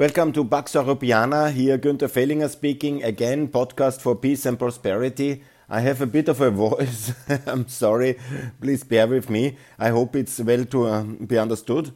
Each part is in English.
Welcome to Pax Europiana. Here, Günther Fehlinger speaking again. Podcast for peace and prosperity. I have a bit of a voice. I'm sorry. Please bear with me. I hope it's well to uh, be understood.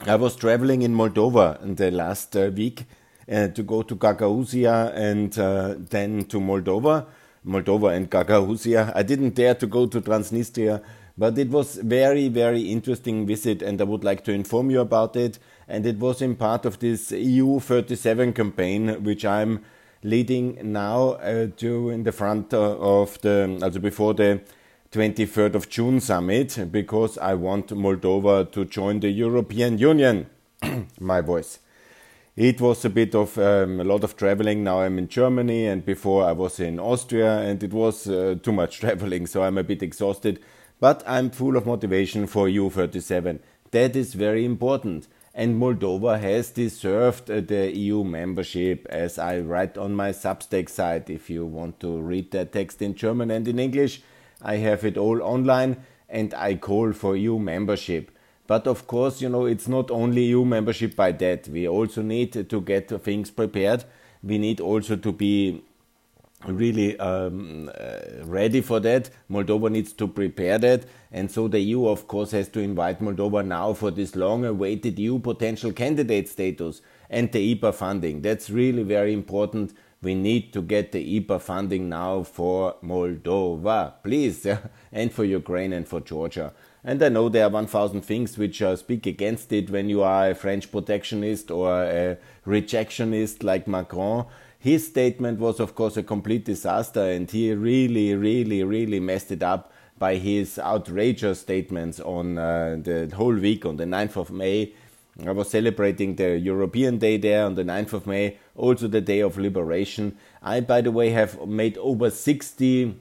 I was traveling in Moldova in the last uh, week uh, to go to Gagauzia and uh, then to Moldova. Moldova and Gagauzia. I didn't dare to go to Transnistria, but it was very, very interesting visit, and I would like to inform you about it and it was in part of this EU 37 campaign, which I'm leading now uh, to in the front uh, of the, also before the 23rd of June summit, because I want Moldova to join the European Union. My voice. It was a bit of um, a lot of traveling. Now I'm in Germany, and before I was in Austria, and it was uh, too much traveling, so I'm a bit exhausted. But I'm full of motivation for EU37. That is very important and Moldova has deserved uh, the EU membership, as I write on my Substack site. If you want to read that text in German and in English, I have it all online and I call for EU membership. But of course, you know, it's not only EU membership by that. We also need to get things prepared. We need also to be really um, uh, ready for that. Moldova needs to prepare that. And so the EU, of course, has to invite Moldova now for this long awaited EU potential candidate status and the IPA funding. That's really very important. We need to get the IPA funding now for Moldova, please, and for Ukraine and for Georgia. And I know there are 1,000 things which uh, speak against it when you are a French protectionist or a rejectionist like Macron his statement was, of course, a complete disaster, and he really, really, really messed it up by his outrageous statements on uh, the whole week on the 9th of May. I was celebrating the European Day there on the 9th of May, also the Day of Liberation. I, by the way, have made over 60.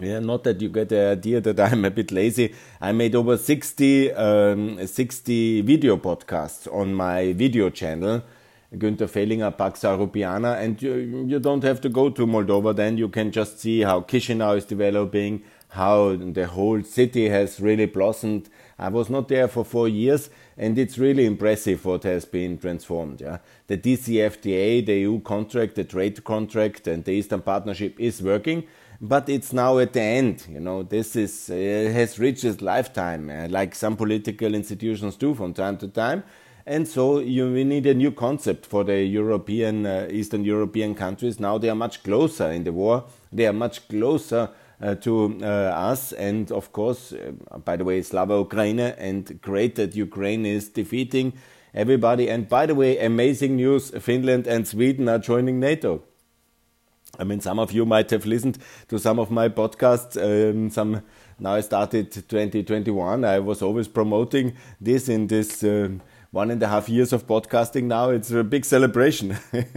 Yeah, not that you get the idea that I'm a bit lazy. I made over 60, um, 60 video podcasts on my video channel Günther Fehlinger, Pax Europiana, and you, you don't have to go to Moldova then, you can just see how Chisinau is developing, how the whole city has really blossomed. I was not there for four years, and it's really impressive what has been transformed. Yeah, the DCFTA, the EU contract, the trade contract, and the Eastern Partnership is working, but it's now at the end. You know, this is uh, has reached its lifetime, uh, like some political institutions do from time to time. And so you, we need a new concept for the European, uh, Eastern European countries. Now they are much closer in the war. They are much closer uh, to uh, us. And of course, uh, by the way, Slava Ukraine and great that Ukraine is defeating everybody. And by the way, amazing news Finland and Sweden are joining NATO. I mean, some of you might have listened to some of my podcasts. Um, some now I started 2021. I was always promoting this in this. Um, one and a half years of podcasting now. It's a big celebration.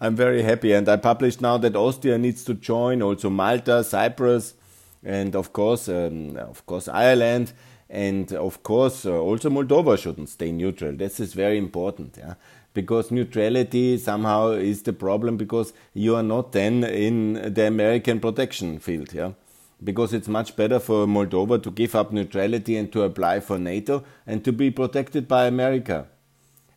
I'm very happy, and I published now that Austria needs to join, also Malta, Cyprus, and of course, um, of course, Ireland, and of course, uh, also Moldova shouldn't stay neutral. This is very important, yeah, because neutrality somehow is the problem because you are not then in the American protection field, yeah because it's much better for Moldova to give up neutrality and to apply for NATO and to be protected by America.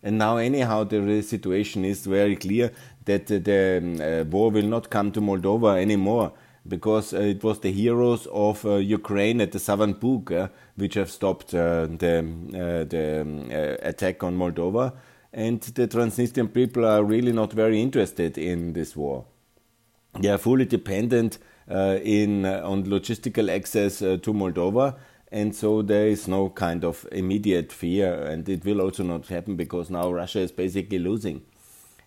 And now, anyhow, the situation is very clear that the um, uh, war will not come to Moldova anymore because uh, it was the heroes of uh, Ukraine at the southern Bug uh, which have stopped uh, the, uh, the um, attack on Moldova. And the Transnistrian people are really not very interested in this war. They are fully dependent in uh, on logistical access uh, to Moldova. And so there is no kind of immediate fear and it will also not happen because now Russia is basically losing.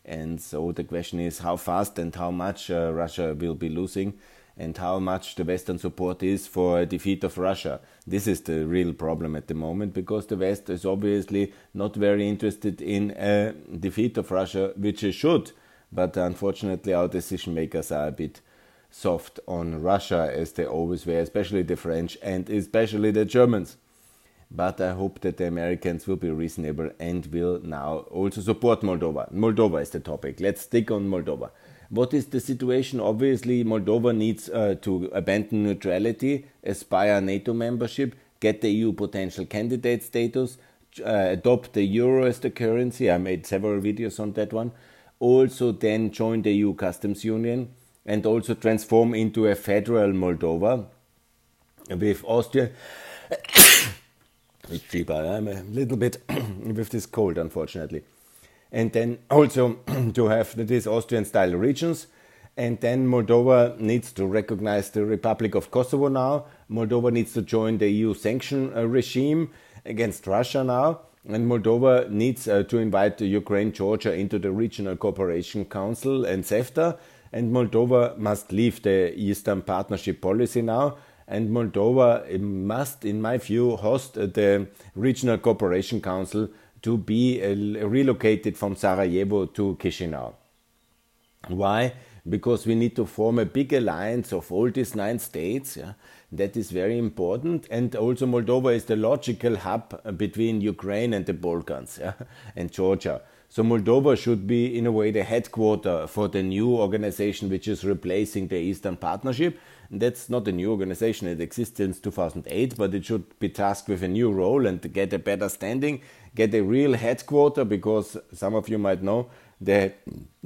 And so the question is how fast and how much uh, Russia will be losing and how much the Western support is for a defeat of Russia. This is the real problem at the moment because the West is obviously not very interested in a defeat of Russia, which it should, but unfortunately our decision makers are a bit soft on Russia as they always were, especially the French and especially the Germans. But I hope that the Americans will be reasonable and will now also support Moldova. Moldova is the topic. Let's stick on Moldova. What is the situation? Obviously, Moldova needs uh, to abandon neutrality, aspire NATO membership, get the EU potential candidate status, uh, adopt the euro as the currency. I made several videos on that one. Also, then join the EU customs union and also transform into a federal Moldova with Austria. it's cheaper. I'm a little bit with this cold, unfortunately. And then also to have these Austrian style regions. And then Moldova needs to recognize the Republic of Kosovo now. Moldova needs to join the EU sanction uh, regime against Russia now. And Moldova needs uh, to invite Ukraine, Georgia into the Regional Cooperation Council and CEFTA. And Moldova must leave the Eastern Partnership policy now and Moldova must, in my view, host the Regional Cooperation Council to be uh, relocated from Sarajevo to Chisinau. Why? Because we need to form a big alliance of all these nine states. Yeah? That is very important. And also, Moldova is the logical hub between Ukraine and the Balkans yeah? and Georgia. So Moldova should be, in a way, the headquarter for the new organization which is replacing the Eastern Partnership. And that's not a new organization; it exists since 2008, but it should be tasked with a new role and get a better standing, get a real headquarter. Because some of you might know they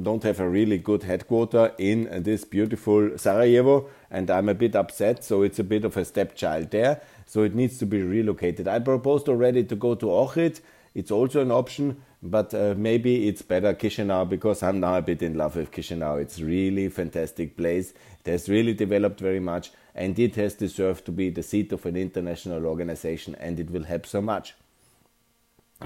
don't have a really good headquarter in this beautiful Sarajevo, and I'm a bit upset. So it's a bit of a stepchild there. So it needs to be relocated. I proposed already to go to Ohrid. It's also an option but uh, maybe it's better Chisinau because I'm now a bit in love with Chisinau. It's really fantastic place. It has really developed very much, and it has deserved to be the seat of an international organization, and it will help so much.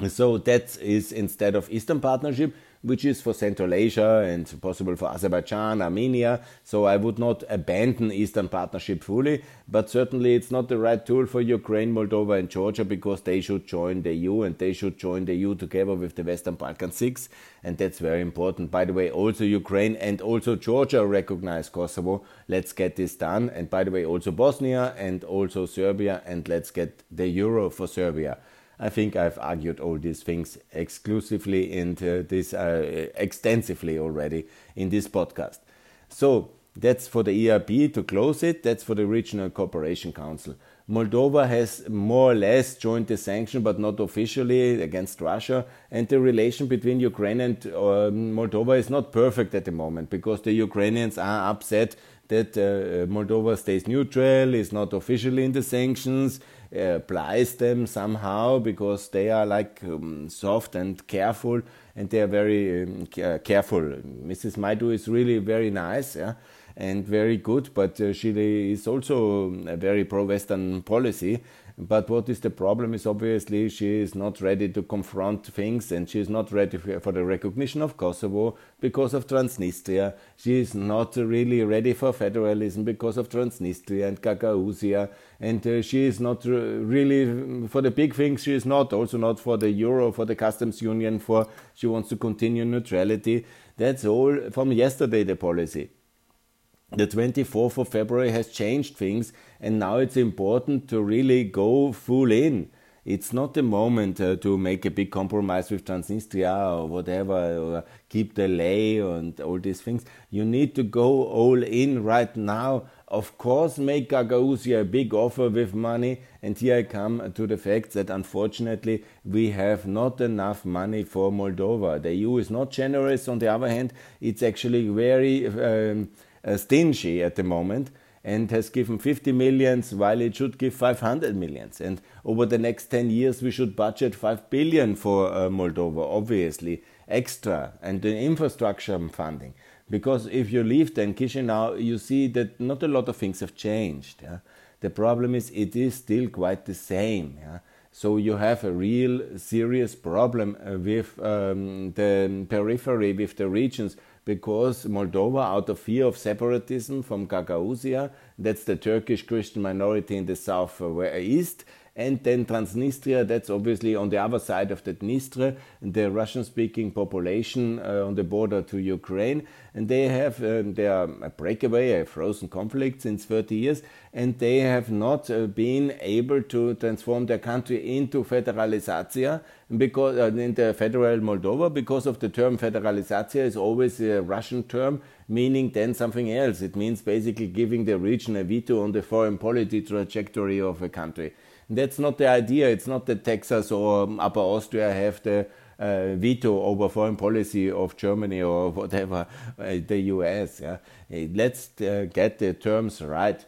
So that is instead of Eastern Partnership, which is for Central Asia and possible for Azerbaijan, Armenia. So I would not abandon Eastern Partnership fully, but certainly it's not the right tool for Ukraine, Moldova, and Georgia because they should join the EU and they should join the EU together with the Western Balkan Six, and that's very important. By the way, also Ukraine and also Georgia recognize Kosovo. Let's get this done. And by the way, also Bosnia and also Serbia, and let's get the euro for Serbia. I think I've argued all these things exclusively and this uh, extensively already in this podcast. So that's for the ERP to close it. That's for the Regional Cooperation Council. Moldova has more or less joined the sanction, but not officially against Russia. And the relation between Ukraine and uh, Moldova is not perfect at the moment because the Ukrainians are upset that uh, Moldova stays neutral, is not officially in the sanctions, uh, applies them somehow because they are like um, soft and careful and they are very um, uh, careful. Mrs. Maidu is really very nice. Yeah? and very good, but uh, Chile is also a very pro-Western policy. But what is the problem is obviously she is not ready to confront things and she is not ready for the recognition of Kosovo because of Transnistria. She is not really ready for federalism because of Transnistria and Gagauzia. And uh, she is not really for the big things. She is not also not for the euro, for the customs union, for she wants to continue neutrality. That's all from yesterday, the policy the 24th of February has changed things, and now it's important to really go full in. It's not the moment uh, to make a big compromise with Transnistria or whatever, or keep the lei and all these things. You need to go all in right now. Of course, make Gagauzia a big offer with money. And here I come to the fact that unfortunately we have not enough money for Moldova. The EU is not generous. On the other hand, it's actually very. Um, stingy at the moment and has given 50 millions while it should give 500 millions. And over the next 10 years, we should budget 5 billion for uh, Moldova, obviously, extra, and the infrastructure funding. Because if you leave then Chisinau, you see that not a lot of things have changed. Yeah? The problem is it is still quite the same. Yeah? So you have a real serious problem uh, with um, the periphery, with the regions because Moldova, out of fear of separatism from Gagauzia, that's the Turkish Christian minority in the south uh, east, and then Transnistria, that's obviously on the other side of the Dniester, the Russian speaking population uh, on the border to Ukraine. And they have, um, are a breakaway, a frozen conflict since 30 years, and they have not uh, been able to transform their country into federalizatia because uh, in the federal Moldova because of the term federalizatia is always a Russian term meaning then something else. It means basically giving the region a veto on the foreign policy trajectory of a country. That's not the idea. It's not that Texas or Upper Austria have the uh, veto over foreign policy of Germany or whatever, uh, the US. Yeah? Let's uh, get the terms right.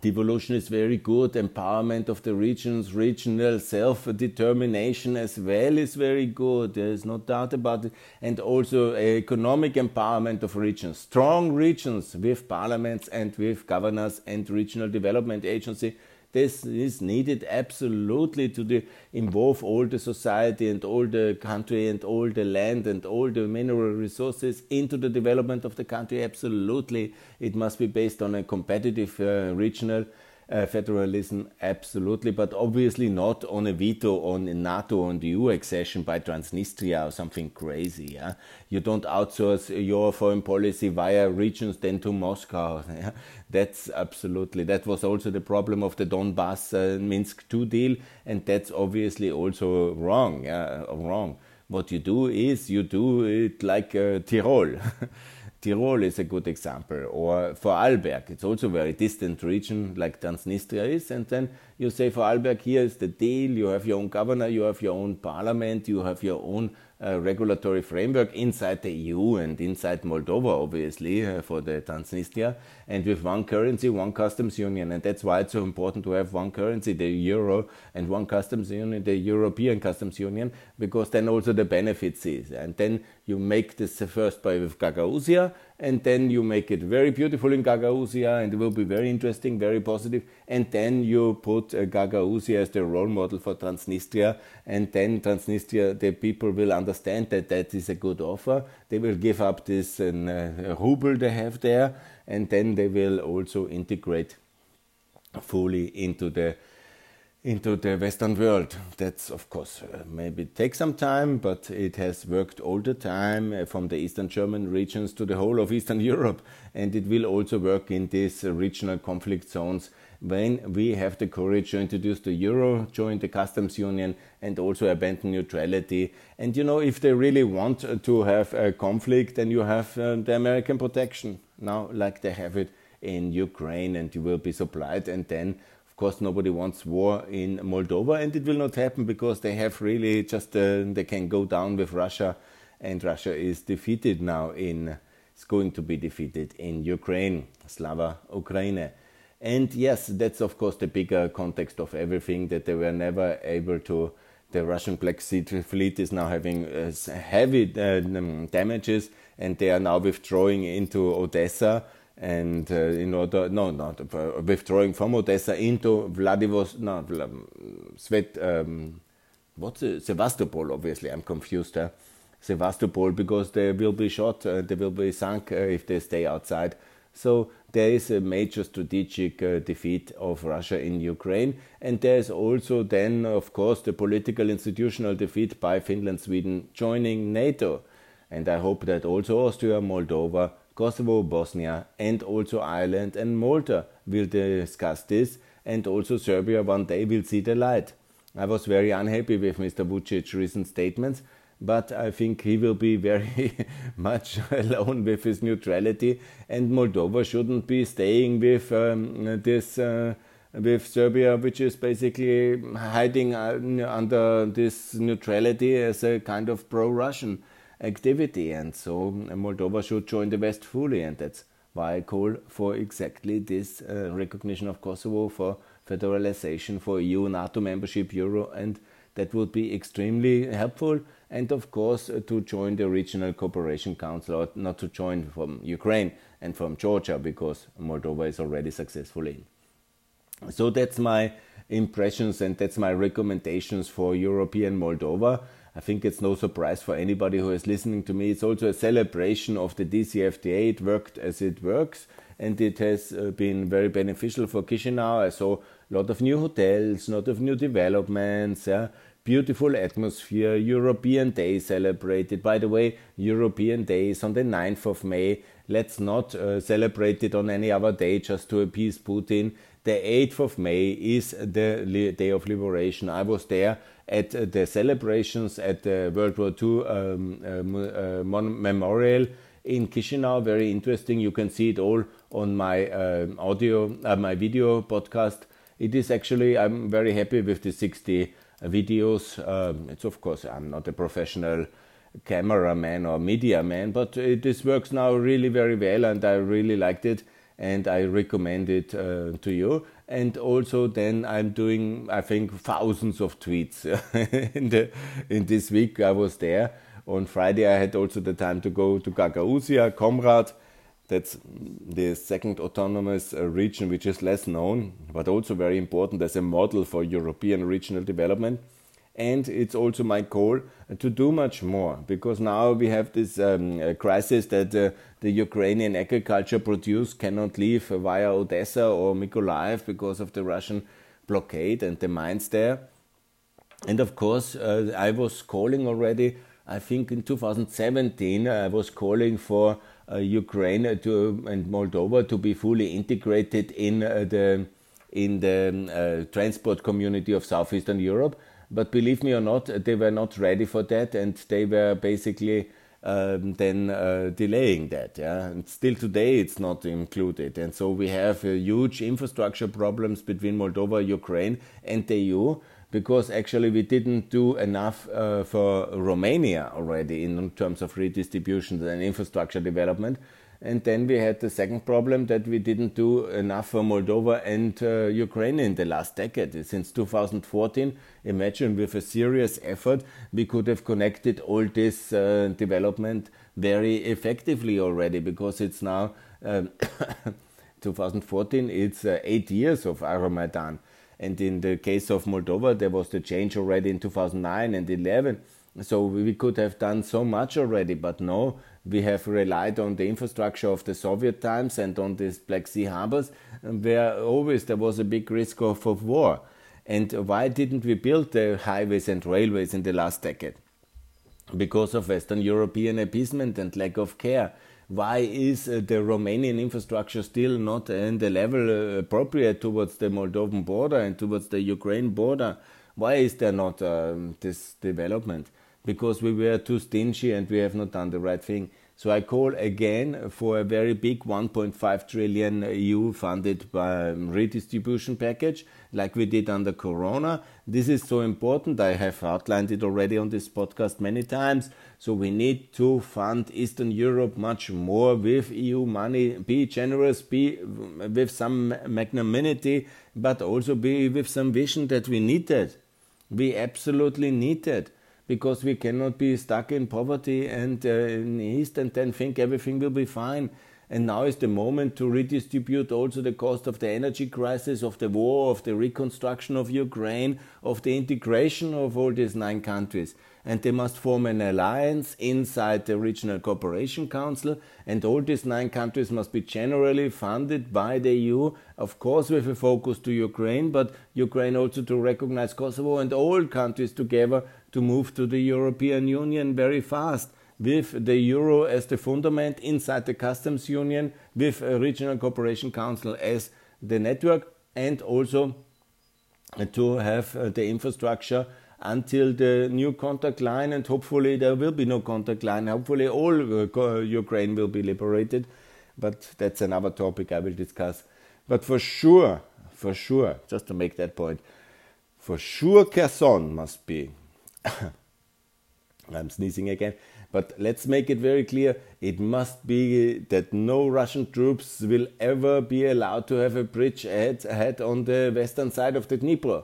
Devolution is very good. Empowerment of the regions, regional self determination as well is very good. There is no doubt about it. And also economic empowerment of regions. Strong regions with parliaments and with governors and regional development agency this is needed absolutely to involve all the society and all the country and all the land and all the mineral resources into the development of the country. Absolutely, it must be based on a competitive uh, regional uh, federalism, absolutely, but obviously not on a veto on NATO and the EU accession by Transnistria or something crazy. Yeah? You don't outsource your foreign policy via regions then to Moscow. Yeah? That's absolutely, that was also the problem of the Donbass uh, Minsk II deal, and that's obviously also wrong. Yeah? Wrong. What you do is you do it like uh, Tyrol. Tyrol is a good example, or Vorarlberg. It's also a very distant region like Transnistria is. And then you say Vorarlberg, here is the deal. You have your own governor, you have your own parliament, you have your own uh, regulatory framework inside the EU and inside Moldova, obviously, uh, for the Transnistria, and with one currency, one customs union. And that's why it's so important to have one currency, the euro, and one customs union, the European customs union, because then also the benefits is. And then you make this the first by with Gagauzia, and then you make it very beautiful in Gagauzia, and it will be very interesting, very positive. And then you put uh, Gagauzia as the role model for Transnistria, and then Transnistria, the people will understand that that is a good offer. They will give up this uh, ruble they have there, and then they will also integrate fully into the into the Western world. That's of course uh, maybe take some time, but it has worked all the time uh, from the Eastern German regions to the whole of Eastern Europe, and it will also work in these regional conflict zones when we have the courage to introduce the euro, join the customs union, and also abandon neutrality. And you know, if they really want to have a conflict, then you have uh, the American protection now, like they have it in Ukraine, and you will be supplied, and then of course, nobody wants war in Moldova, and it will not happen because they have really just uh, they can go down with Russia, and Russia is defeated now in. It's going to be defeated in Ukraine, Slava Ukraine. And yes, that's of course the bigger context of everything that they were never able to. The Russian Black Sea Fleet is now having uh, heavy uh, damages, and they are now withdrawing into Odessa and uh, in order no not uh, withdrawing from Odessa into Vladivostok no Svet um, what's? Sevastopol obviously I'm confused Sevastopol because they will be shot uh, they will be sunk uh, if they stay outside. So there is a major strategic uh, defeat of Russia in Ukraine. And there is also then of course the political institutional defeat by Finland Sweden joining NATO. And I hope that also Austria Moldova Kosovo, Bosnia, and also Ireland and Malta will discuss this, and also Serbia one day will see the light. I was very unhappy with Mr. Vucic's recent statements, but I think he will be very much alone with his neutrality, and Moldova shouldn't be staying with um, this. Uh, with Serbia, which is basically hiding uh, under this neutrality as a kind of pro Russian activity. And so Moldova should join the West fully. And that's why I call for exactly this uh, recognition of Kosovo for federalization, for EU, NATO membership, Euro, and that would be extremely helpful. And of course, uh, to join the Regional Cooperation Council, or not to join from Ukraine and from Georgia, because Moldova is already successful in. So that's my impressions and that's my recommendations for European Moldova. I think it's no surprise for anybody who is listening to me. It's also a celebration of the DCFTA. It worked as it works, and it has uh, been very beneficial for Chisinau. I saw a lot of new hotels, a lot of new developments, yeah, beautiful atmosphere, European Day celebrated. By the way, European Day is on the 9th of May. Let's not uh, celebrate it on any other day just to appease Putin. The 8th of May is the day of liberation. I was there at the celebrations at the World War II um, uh, uh memorial in Chisinau. Very interesting. You can see it all on my uh, audio, uh, my video podcast. it is actually, I'm very happy with the 60 videos. Um, it's of course, I'm not a professional cameraman or media man, but it, this works now really very well and I really liked it and I recommend it uh, to you. And also, then I'm doing, I think, thousands of tweets in the in this week. I was there on Friday. I had also the time to go to Gagauzia, Comrat. That's the second autonomous uh, region, which is less known, but also very important as a model for European regional development and it's also my goal to do much more because now we have this um, uh, crisis that uh, the Ukrainian agriculture produce cannot leave via Odessa or Mykolaiv because of the Russian blockade and the mines there. And of course, uh, I was calling already. I think in 2017 I was calling for uh, Ukraine to and Moldova to be fully integrated in uh, the in the uh, transport community of southeastern Europe but believe me or not, they were not ready for that, and they were basically um, then uh, delaying that. Yeah, and still today it's not included, and so we have uh, huge infrastructure problems between Moldova, Ukraine, and the EU because actually we didn't do enough uh, for Romania already in terms of redistribution and infrastructure development. And then we had the second problem that we didn't do enough for Moldova and uh, Ukraine in the last decade. Since 2014, imagine with a serious effort, we could have connected all this uh, development very effectively already because it's now um, 2014, it's uh, eight years of Euromaidan. And in the case of Moldova, there was the change already in 2009 and 11. So we could have done so much already, but no, we have relied on the infrastructure of the Soviet times and on these Black Sea harbors, where always there was a big risk of, of war. And why didn't we build the highways and railways in the last decade? Because of Western European appeasement and lack of care. Why is uh, the Romanian infrastructure still not in the level uh, appropriate towards the Moldovan border and towards the Ukraine border? Why is there not um, this development? Because we were too stingy and we have not done the right thing. So I call again for a very big 1.5 trillion EU funded um, redistribution package like we did under Corona. This is so important. I have outlined it already on this podcast many times. So we need to fund Eastern Europe much more with EU money. Be generous, be with some magnanimity, but also be with some vision that we need that. We absolutely need that because we cannot be stuck in poverty and uh, in East and then think everything will be fine. And now is the moment to redistribute also the cost of the energy crisis, of the war, of the reconstruction of Ukraine, of the integration of all these nine countries and they must form an alliance inside the Regional Cooperation Council. And all these nine countries must be generally funded by the EU, of course, with a focus to Ukraine, but Ukraine also to recognize Kosovo and all countries together to move to the European Union very fast with the euro as the fundament inside the customs union, with a regional cooperation council as the network, and also to have uh, the infrastructure until the new contact line, and hopefully there will be no contact line. Hopefully, all uh, Ukraine will be liberated, but that's another topic I will discuss. But for sure, for sure, just to make that point, for sure Kherson must be. I'm sneezing again, but let's make it very clear it must be that no Russian troops will ever be allowed to have a bridge ahead, ahead on the western side of the Dnieper.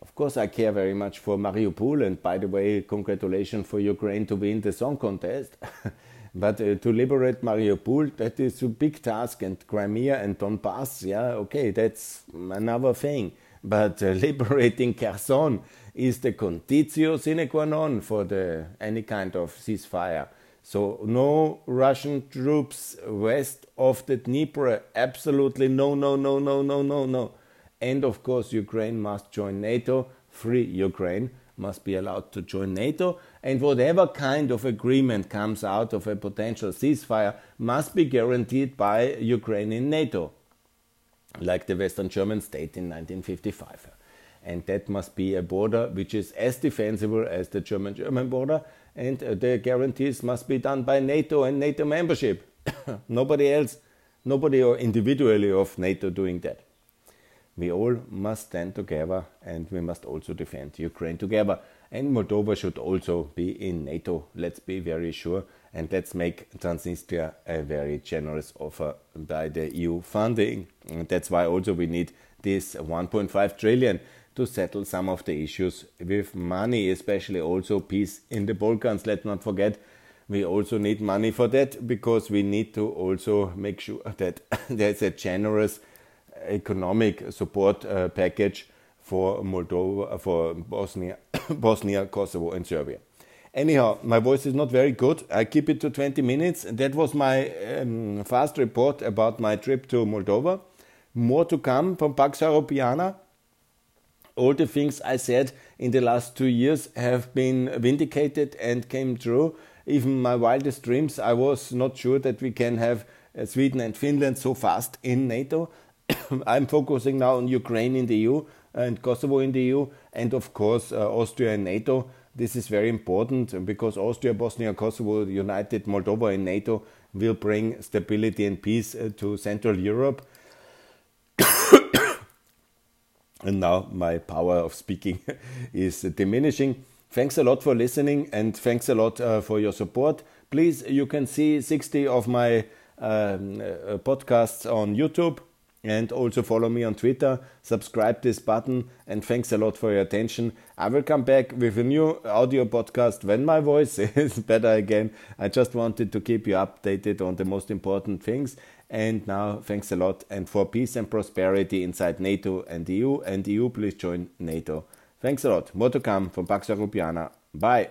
Of course, I care very much for Mariupol, and by the way, congratulations for Ukraine to win the song contest. but uh, to liberate Mariupol, that is a big task, and Crimea and Donbass, yeah, okay, that's another thing. But uh, liberating Kherson is the conditio sine qua non for the, any kind of ceasefire. So no Russian troops west of the Dnieper. Absolutely no, no, no, no, no, no, no. And of course, Ukraine must join NATO. Free Ukraine must be allowed to join NATO. And whatever kind of agreement comes out of a potential ceasefire must be guaranteed by Ukraine in NATO, like the Western German state in 1955. And that must be a border which is as defensible as the German German border. And uh, the guarantees must be done by NATO and NATO membership. nobody else, nobody or individually of NATO doing that. We all must stand together and we must also defend Ukraine together. And Moldova should also be in NATO. Let's be very sure and let's make Transnistria a very generous offer by the EU funding. And that's why also we need this 1.5 trillion to settle some of the issues with money, especially also peace in the Balkans. Let's not forget we also need money for that because we need to also make sure that there's a generous economic support uh, package for Moldova, for Bosnia, Bosnia, Kosovo, and Serbia. Anyhow, my voice is not very good. I keep it to 20 minutes. That was my um, fast report about my trip to Moldova. More to come from Pax Europiana. All the things I said in the last two years have been vindicated and came true. Even my wildest dreams, I was not sure that we can have uh, Sweden and Finland so fast in NATO. I'm focusing now on Ukraine in the EU and Kosovo in the EU, and of course uh, Austria in NATO. This is very important because Austria, Bosnia, Kosovo, United Moldova in NATO will bring stability and peace uh, to Central Europe. and now my power of speaking is diminishing. Thanks a lot for listening and thanks a lot uh, for your support. Please, you can see 60 of my um, uh, podcasts on YouTube and also follow me on Twitter, subscribe this button, and thanks a lot for your attention. I will come back with a new audio podcast when my voice is better again. I just wanted to keep you updated on the most important things. And now, thanks a lot, and for peace and prosperity inside NATO and EU, and EU, please join NATO. Thanks a lot. More to come from Pax Europiana. Bye.